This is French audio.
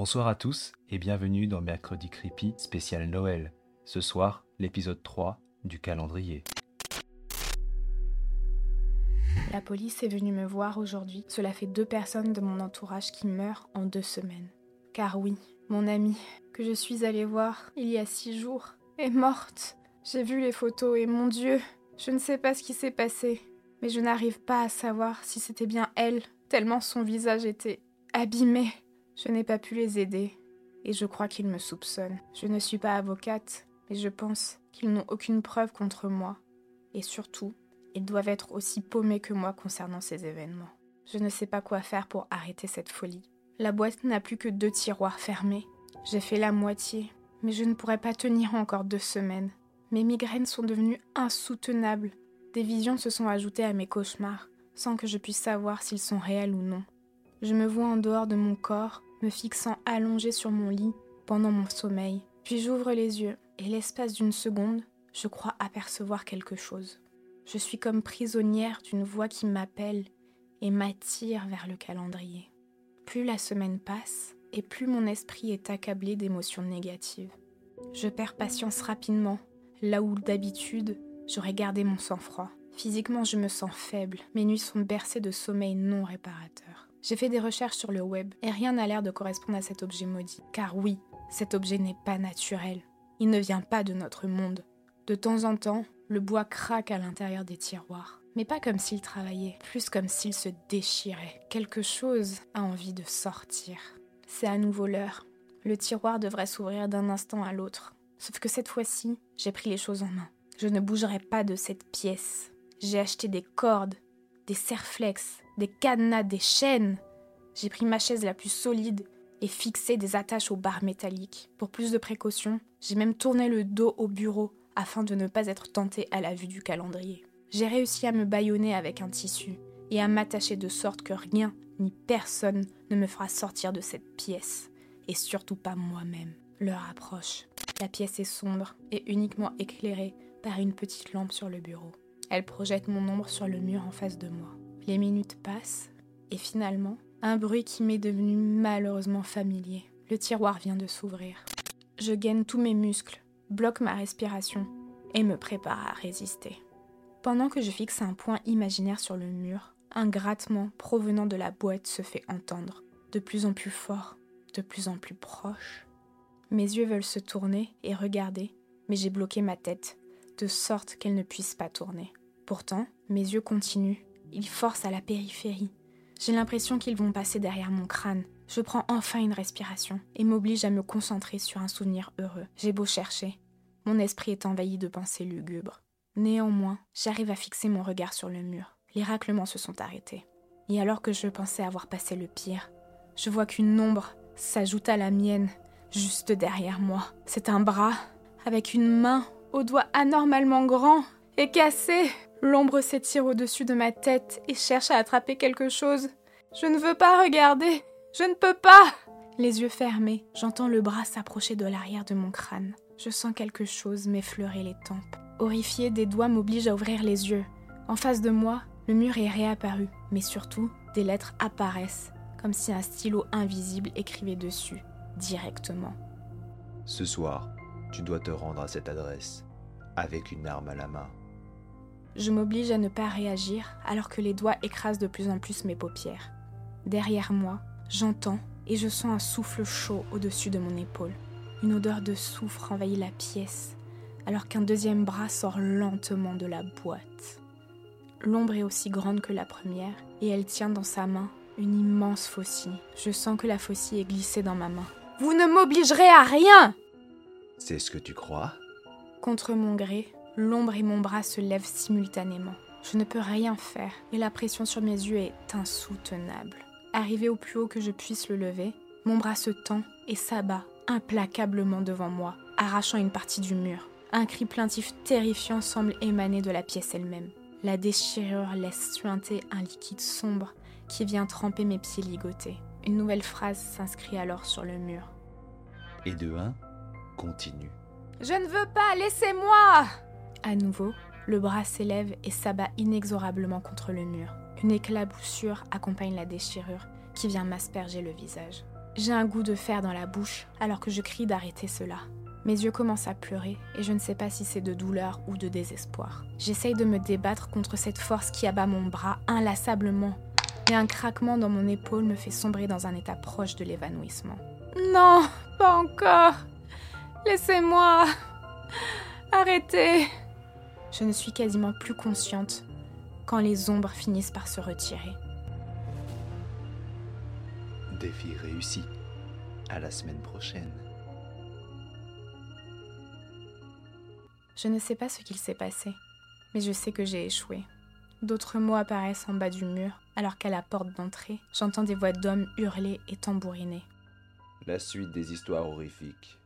Bonsoir à tous et bienvenue dans Mercredi Creepy spécial Noël. Ce soir, l'épisode 3 du calendrier. La police est venue me voir aujourd'hui. Cela fait deux personnes de mon entourage qui meurent en deux semaines. Car oui, mon amie, que je suis allée voir il y a six jours, est morte. J'ai vu les photos et mon Dieu, je ne sais pas ce qui s'est passé. Mais je n'arrive pas à savoir si c'était bien elle, tellement son visage était abîmé. Je n'ai pas pu les aider. Et je crois qu'ils me soupçonnent. Je ne suis pas avocate, mais je pense qu'ils n'ont aucune preuve contre moi. Et surtout, ils doivent être aussi paumés que moi concernant ces événements. Je ne sais pas quoi faire pour arrêter cette folie. La boîte n'a plus que deux tiroirs fermés. J'ai fait la moitié, mais je ne pourrais pas tenir encore deux semaines. Mes migraines sont devenues insoutenables. Des visions se sont ajoutées à mes cauchemars, sans que je puisse savoir s'ils sont réels ou non. Je me vois en dehors de mon corps, me fixant allongé sur mon lit pendant mon sommeil. Puis j'ouvre les yeux, et l'espace d'une seconde, je crois apercevoir quelque chose. Je suis comme prisonnière d'une voix qui m'appelle et m'attire vers le calendrier. Plus la semaine passe, et plus mon esprit est accablé d'émotions négatives. Je perds patience rapidement, là où d'habitude j'aurais gardé mon sang-froid. Physiquement, je me sens faible, mes nuits sont bercées de sommeil non réparateur. J'ai fait des recherches sur le web et rien n'a l'air de correspondre à cet objet maudit. Car oui, cet objet n'est pas naturel. Il ne vient pas de notre monde. De temps en temps, le bois craque à l'intérieur des tiroirs. Mais pas comme s'il travaillait, plus comme s'il se déchirait. Quelque chose a envie de sortir. C'est à nouveau l'heure. Le tiroir devrait s'ouvrir d'un instant à l'autre. Sauf que cette fois-ci, j'ai pris les choses en main. Je ne bougerai pas de cette pièce. J'ai acheté des cordes, des serflex, des cadenas, des chaînes. J'ai pris ma chaise la plus solide et fixé des attaches aux barres métalliques. Pour plus de précaution, j'ai même tourné le dos au bureau afin de ne pas être tenté à la vue du calendrier. J'ai réussi à me bâillonner avec un tissu et à m'attacher de sorte que rien ni personne ne me fera sortir de cette pièce, et surtout pas moi-même. L'heure approche. La pièce est sombre et uniquement éclairée par une petite lampe sur le bureau. Elle projette mon ombre sur le mur en face de moi. Les minutes passent et finalement, un bruit qui m'est devenu malheureusement familier. Le tiroir vient de s'ouvrir. Je gaine tous mes muscles, bloque ma respiration et me prépare à résister. Pendant que je fixe un point imaginaire sur le mur, un grattement provenant de la boîte se fait entendre, de plus en plus fort, de plus en plus proche. Mes yeux veulent se tourner et regarder, mais j'ai bloqué ma tête, de sorte qu'elle ne puisse pas tourner. Pourtant, mes yeux continuent, ils forcent à la périphérie. J'ai l'impression qu'ils vont passer derrière mon crâne. Je prends enfin une respiration et m'oblige à me concentrer sur un souvenir heureux. J'ai beau chercher, mon esprit est envahi de pensées lugubres. Néanmoins, j'arrive à fixer mon regard sur le mur. Les raclements se sont arrêtés. Et alors que je pensais avoir passé le pire, je vois qu'une ombre s'ajoute à la mienne, juste derrière moi. C'est un bras, avec une main aux doigts anormalement grands et cassés. L'ombre s'étire au-dessus de ma tête et cherche à attraper quelque chose. Je ne veux pas regarder. Je ne peux pas. Les yeux fermés, j'entends le bras s'approcher de l'arrière de mon crâne. Je sens quelque chose m'effleurer les tempes. Horrifié, des doigts m'obligent à ouvrir les yeux. En face de moi, le mur est réapparu, mais surtout, des lettres apparaissent, comme si un stylo invisible écrivait dessus, directement. Ce soir, tu dois te rendre à cette adresse, avec une arme à la main. Je m'oblige à ne pas réagir alors que les doigts écrasent de plus en plus mes paupières. Derrière moi, j'entends et je sens un souffle chaud au-dessus de mon épaule. Une odeur de soufre envahit la pièce, alors qu'un deuxième bras sort lentement de la boîte. L'ombre est aussi grande que la première, et elle tient dans sa main une immense faucille. Je sens que la faucille est glissée dans ma main. Vous ne m'obligerez à rien C'est ce que tu crois? Contre mon gré, l'ombre et mon bras se lèvent simultanément. Je ne peux rien faire, et la pression sur mes yeux est insoutenable. Arrivé au plus haut que je puisse le lever, mon bras se tend et s'abat implacablement devant moi, arrachant une partie du mur. Un cri plaintif terrifiant semble émaner de la pièce elle-même. La déchirure laisse suinter un liquide sombre qui vient tremper mes pieds ligotés. Une nouvelle phrase s'inscrit alors sur le mur. Et de un, continue. Je ne veux pas, laissez-moi À nouveau, le bras s'élève et s'abat inexorablement contre le mur. Une éclaboussure accompagne la déchirure qui vient m'asperger le visage. J'ai un goût de fer dans la bouche alors que je crie d'arrêter cela. Mes yeux commencent à pleurer et je ne sais pas si c'est de douleur ou de désespoir. J'essaye de me débattre contre cette force qui abat mon bras inlassablement, mais un craquement dans mon épaule me fait sombrer dans un état proche de l'évanouissement. Non, pas encore. Laissez-moi. Arrêtez. Je ne suis quasiment plus consciente quand les ombres finissent par se retirer. Défi réussi. À la semaine prochaine. Je ne sais pas ce qu'il s'est passé, mais je sais que j'ai échoué. D'autres mots apparaissent en bas du mur, alors qu'à la porte d'entrée, j'entends des voix d'hommes hurler et tambouriner. La suite des histoires horrifiques